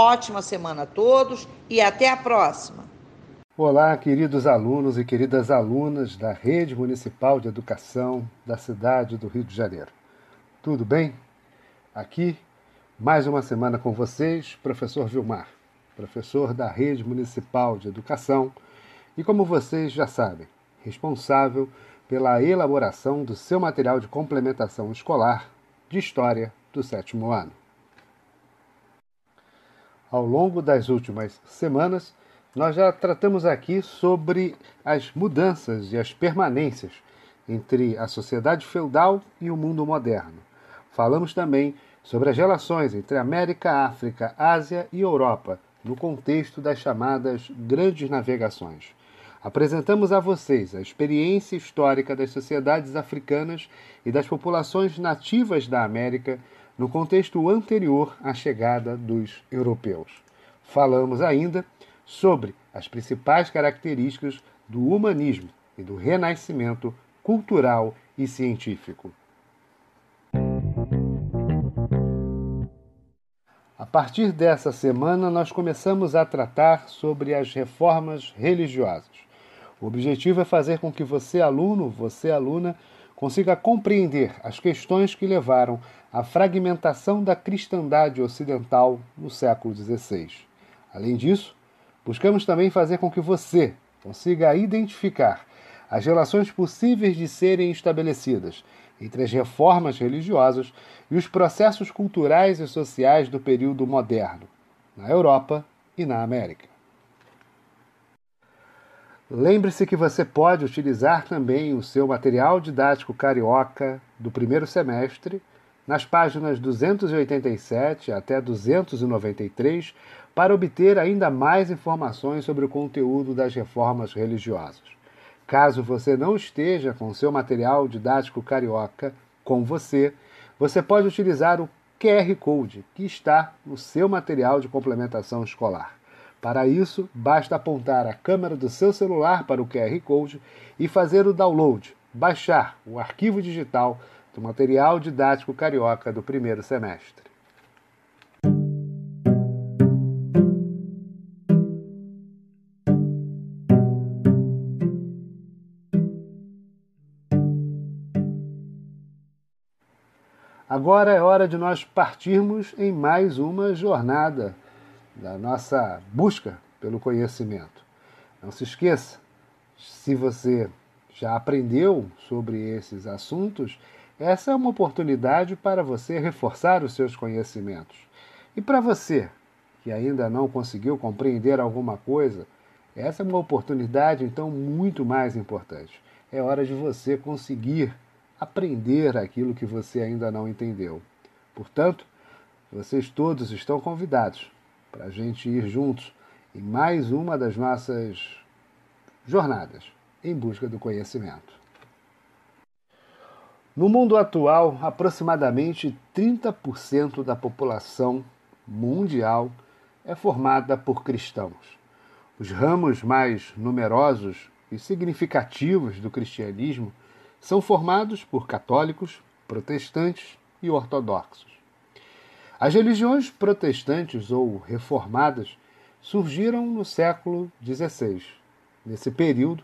Ótima semana a todos e até a próxima. Olá, queridos alunos e queridas alunas da Rede Municipal de Educação da cidade do Rio de Janeiro. Tudo bem? Aqui, mais uma semana com vocês, professor Vilmar, professor da Rede Municipal de Educação e, como vocês já sabem, responsável pela elaboração do seu material de complementação escolar de História do sétimo ano. Ao longo das últimas semanas, nós já tratamos aqui sobre as mudanças e as permanências entre a sociedade feudal e o mundo moderno. Falamos também sobre as relações entre América, África, Ásia e Europa, no contexto das chamadas grandes navegações. Apresentamos a vocês a experiência histórica das sociedades africanas e das populações nativas da América no contexto anterior à chegada dos europeus. Falamos ainda sobre as principais características do humanismo e do renascimento cultural e científico. A partir dessa semana, nós começamos a tratar sobre as reformas religiosas. O objetivo é fazer com que você, aluno, você, aluna, consiga compreender as questões que levaram à fragmentação da cristandade ocidental no século XVI. Além disso, buscamos também fazer com que você consiga identificar as relações possíveis de serem estabelecidas entre as reformas religiosas e os processos culturais e sociais do período moderno, na Europa e na América. Lembre-se que você pode utilizar também o seu material didático carioca do primeiro semestre nas páginas 287 até 293 para obter ainda mais informações sobre o conteúdo das reformas religiosas. Caso você não esteja com o seu material didático carioca com você, você pode utilizar o QR Code que está no seu material de complementação escolar. Para isso, basta apontar a câmera do seu celular para o QR Code e fazer o download, baixar o arquivo digital do material didático carioca do primeiro semestre. Agora é hora de nós partirmos em mais uma jornada da nossa busca pelo conhecimento. Não se esqueça, se você já aprendeu sobre esses assuntos, essa é uma oportunidade para você reforçar os seus conhecimentos. E para você que ainda não conseguiu compreender alguma coisa, essa é uma oportunidade então muito mais importante. É hora de você conseguir aprender aquilo que você ainda não entendeu. Portanto, vocês todos estão convidados para a gente ir juntos em mais uma das nossas jornadas em busca do conhecimento. No mundo atual, aproximadamente 30% da população mundial é formada por cristãos. Os ramos mais numerosos e significativos do cristianismo são formados por católicos, protestantes e ortodoxos. As religiões protestantes ou reformadas surgiram no século XVI. Nesse período,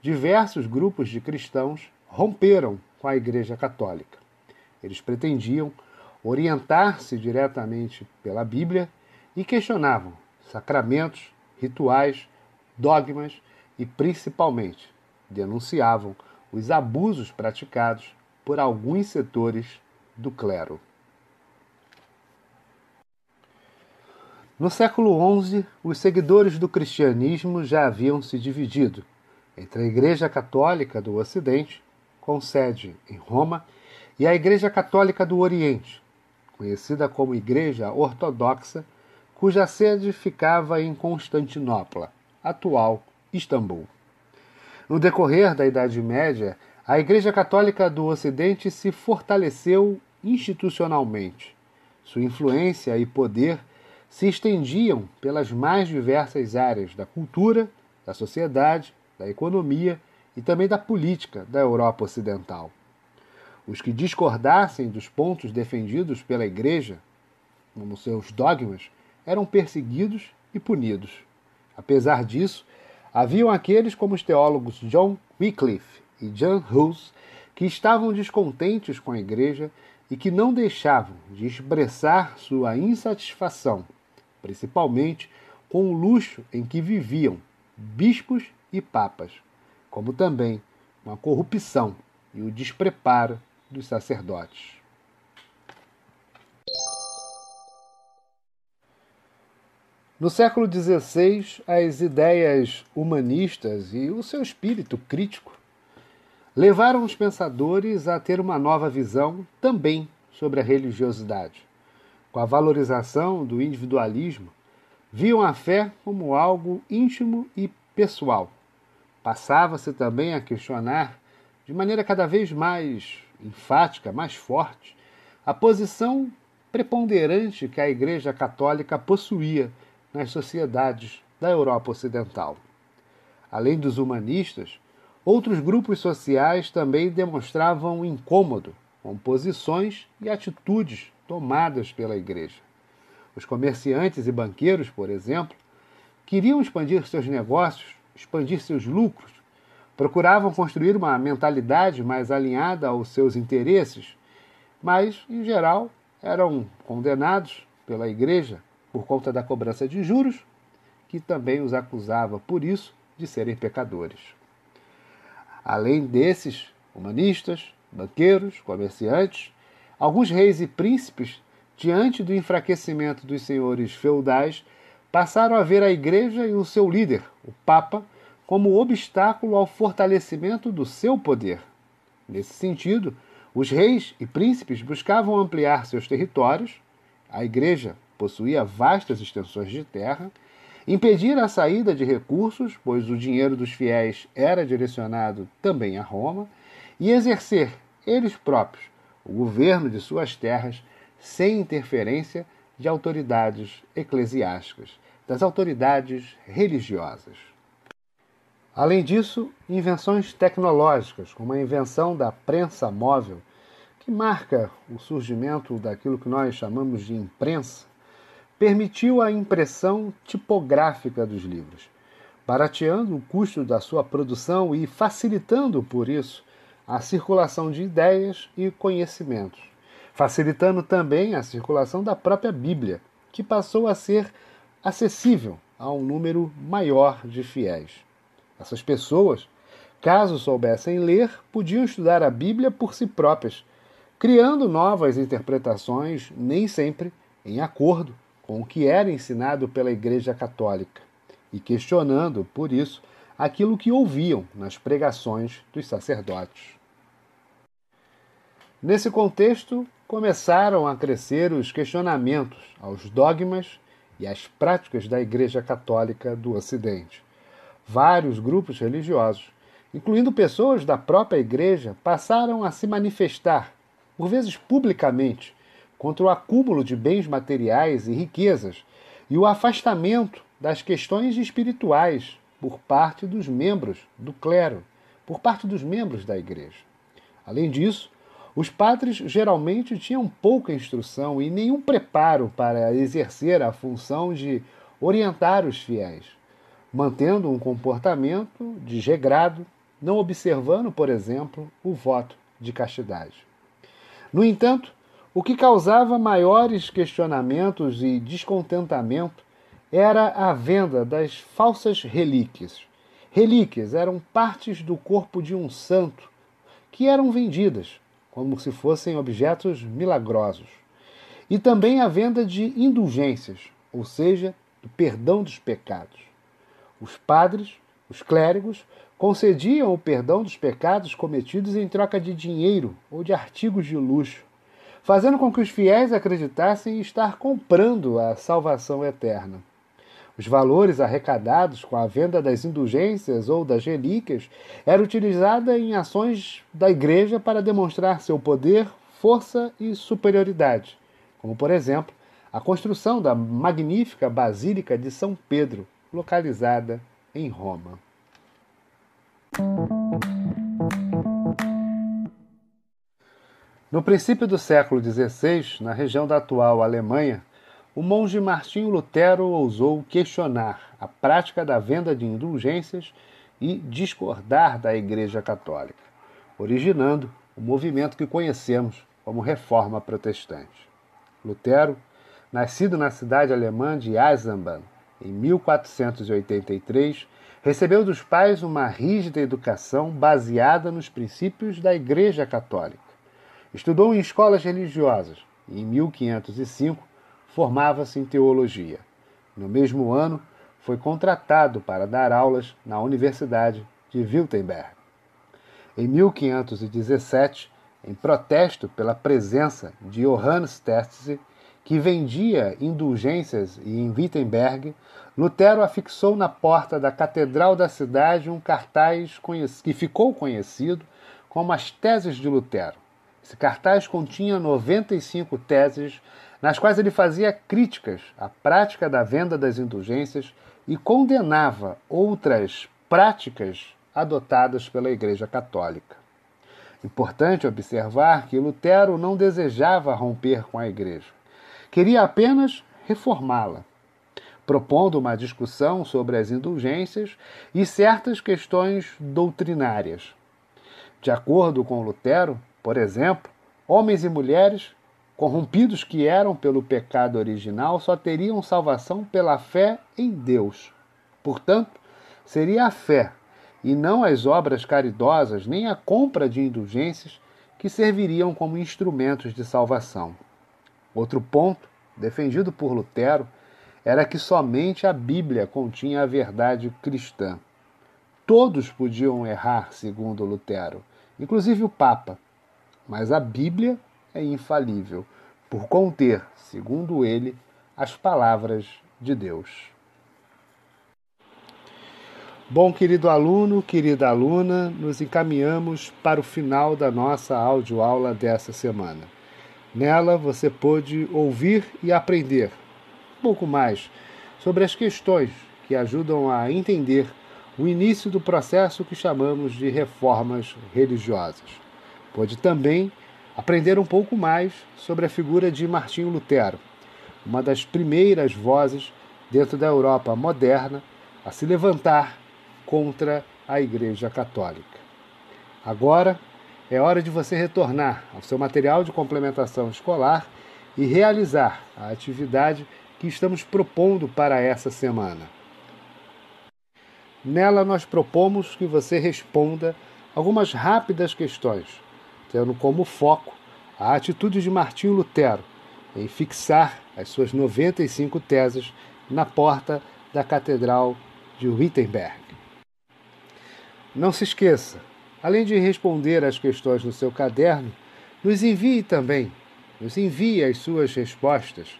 diversos grupos de cristãos romperam com a Igreja Católica. Eles pretendiam orientar-se diretamente pela Bíblia e questionavam sacramentos, rituais, dogmas e, principalmente, denunciavam os abusos praticados por alguns setores do clero. No século XI, os seguidores do cristianismo já haviam se dividido entre a Igreja Católica do Ocidente, com sede em Roma, e a Igreja Católica do Oriente, conhecida como Igreja Ortodoxa, cuja sede ficava em Constantinopla, atual Istambul. No decorrer da Idade Média, a Igreja Católica do Ocidente se fortaleceu institucionalmente. Sua influência e poder se estendiam pelas mais diversas áreas da cultura, da sociedade, da economia e também da política da Europa Ocidental. Os que discordassem dos pontos defendidos pela Igreja, como seus dogmas, eram perseguidos e punidos. Apesar disso, haviam aqueles como os teólogos John Wycliffe e John Hus que estavam descontentes com a Igreja e que não deixavam de expressar sua insatisfação principalmente com o luxo em que viviam bispos e papas, como também com a corrupção e o despreparo dos sacerdotes. No século XVI, as ideias humanistas e o seu espírito crítico levaram os pensadores a ter uma nova visão também sobre a religiosidade com a valorização do individualismo, viam a fé como algo íntimo e pessoal. Passava-se também a questionar, de maneira cada vez mais enfática, mais forte, a posição preponderante que a Igreja Católica possuía nas sociedades da Europa Ocidental. Além dos humanistas, outros grupos sociais também demonstravam incômodo com posições e atitudes tomadas pela igreja. Os comerciantes e banqueiros, por exemplo, queriam expandir seus negócios, expandir seus lucros, procuravam construir uma mentalidade mais alinhada aos seus interesses, mas, em geral, eram condenados pela igreja por conta da cobrança de juros, que também os acusava por isso de serem pecadores. Além desses, humanistas, banqueiros, comerciantes, Alguns reis e príncipes, diante do enfraquecimento dos senhores feudais, passaram a ver a Igreja e o seu líder, o Papa, como obstáculo ao fortalecimento do seu poder. Nesse sentido, os reis e príncipes buscavam ampliar seus territórios, a Igreja possuía vastas extensões de terra, impedir a saída de recursos, pois o dinheiro dos fiéis era direcionado também a Roma, e exercer eles próprios o governo de suas terras sem interferência de autoridades eclesiásticas, das autoridades religiosas. Além disso, invenções tecnológicas, como a invenção da prensa móvel, que marca o surgimento daquilo que nós chamamos de imprensa, permitiu a impressão tipográfica dos livros, barateando o custo da sua produção e facilitando, por isso, a circulação de ideias e conhecimentos, facilitando também a circulação da própria Bíblia, que passou a ser acessível a um número maior de fiéis. Essas pessoas, caso soubessem ler, podiam estudar a Bíblia por si próprias, criando novas interpretações, nem sempre em acordo com o que era ensinado pela Igreja Católica, e questionando, por isso, aquilo que ouviam nas pregações dos sacerdotes. Nesse contexto, começaram a crescer os questionamentos aos dogmas e às práticas da Igreja Católica do Ocidente. Vários grupos religiosos, incluindo pessoas da própria Igreja, passaram a se manifestar, por vezes publicamente, contra o acúmulo de bens materiais e riquezas e o afastamento das questões espirituais por parte dos membros do clero, por parte dos membros da igreja. Além disso, os padres geralmente tinham pouca instrução e nenhum preparo para exercer a função de orientar os fiéis, mantendo um comportamento desregrado, não observando, por exemplo, o voto de castidade. No entanto, o que causava maiores questionamentos e descontentamento era a venda das falsas relíquias. Relíquias eram partes do corpo de um santo que eram vendidas como se fossem objetos milagrosos. E também a venda de indulgências, ou seja, do perdão dos pecados. Os padres, os clérigos, concediam o perdão dos pecados cometidos em troca de dinheiro ou de artigos de luxo, fazendo com que os fiéis acreditassem estar comprando a salvação eterna. Os valores arrecadados com a venda das indulgências ou das relíquias eram utilizados em ações da igreja para demonstrar seu poder, força e superioridade, como, por exemplo, a construção da magnífica Basílica de São Pedro, localizada em Roma. No princípio do século XVI, na região da atual Alemanha, o monge Martinho Lutero ousou questionar a prática da venda de indulgências e discordar da Igreja Católica, originando o movimento que conhecemos como Reforma Protestante. Lutero, nascido na cidade alemã de Eisenbahn em 1483, recebeu dos pais uma rígida educação baseada nos princípios da Igreja Católica. Estudou em escolas religiosas e, em 1505, formava-se em teologia. No mesmo ano, foi contratado para dar aulas na Universidade de Wittenberg. Em 1517, em protesto pela presença de Johannes Tertze, que vendia indulgências em Wittenberg, Lutero afixou na porta da catedral da cidade um cartaz que ficou conhecido como as Teses de Lutero. Esse cartaz continha 95 teses nas quais ele fazia críticas à prática da venda das indulgências e condenava outras práticas adotadas pela Igreja Católica. Importante observar que Lutero não desejava romper com a Igreja, queria apenas reformá-la, propondo uma discussão sobre as indulgências e certas questões doutrinárias. De acordo com Lutero, por exemplo, homens e mulheres corrompidos que eram pelo pecado original, só teriam salvação pela fé em Deus. Portanto, seria a fé e não as obras caridosas nem a compra de indulgências que serviriam como instrumentos de salvação. Outro ponto, defendido por Lutero, era que somente a Bíblia continha a verdade cristã. Todos podiam errar, segundo Lutero, inclusive o Papa, mas a Bíblia é infalível, por conter, segundo ele, as palavras de Deus. Bom, querido aluno, querida aluna, nos encaminhamos para o final da nossa audioaula dessa semana. Nela você pôde ouvir e aprender um pouco mais sobre as questões que ajudam a entender o início do processo que chamamos de reformas religiosas. Pôde também aprender um pouco mais sobre a figura de Martinho Lutero, uma das primeiras vozes dentro da Europa moderna a se levantar contra a Igreja Católica. Agora é hora de você retornar ao seu material de complementação escolar e realizar a atividade que estamos propondo para essa semana. Nela, nós propomos que você responda algumas rápidas questões tendo como foco a atitude de Martinho Lutero em fixar as suas 95 teses na porta da Catedral de Wittenberg. Não se esqueça, além de responder às questões no seu caderno, nos envie também, nos envie as suas respostas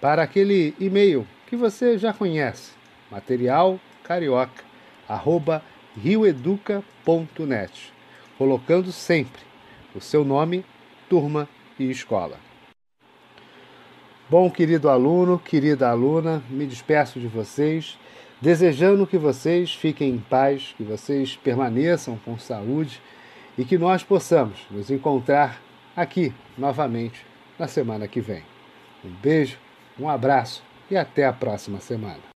para aquele e-mail que você já conhece, materialcarioca@rioeduca.net, colocando sempre o seu nome, turma e escola. Bom, querido aluno, querida aluna, me despeço de vocês, desejando que vocês fiquem em paz, que vocês permaneçam com saúde e que nós possamos nos encontrar aqui novamente na semana que vem. Um beijo, um abraço e até a próxima semana.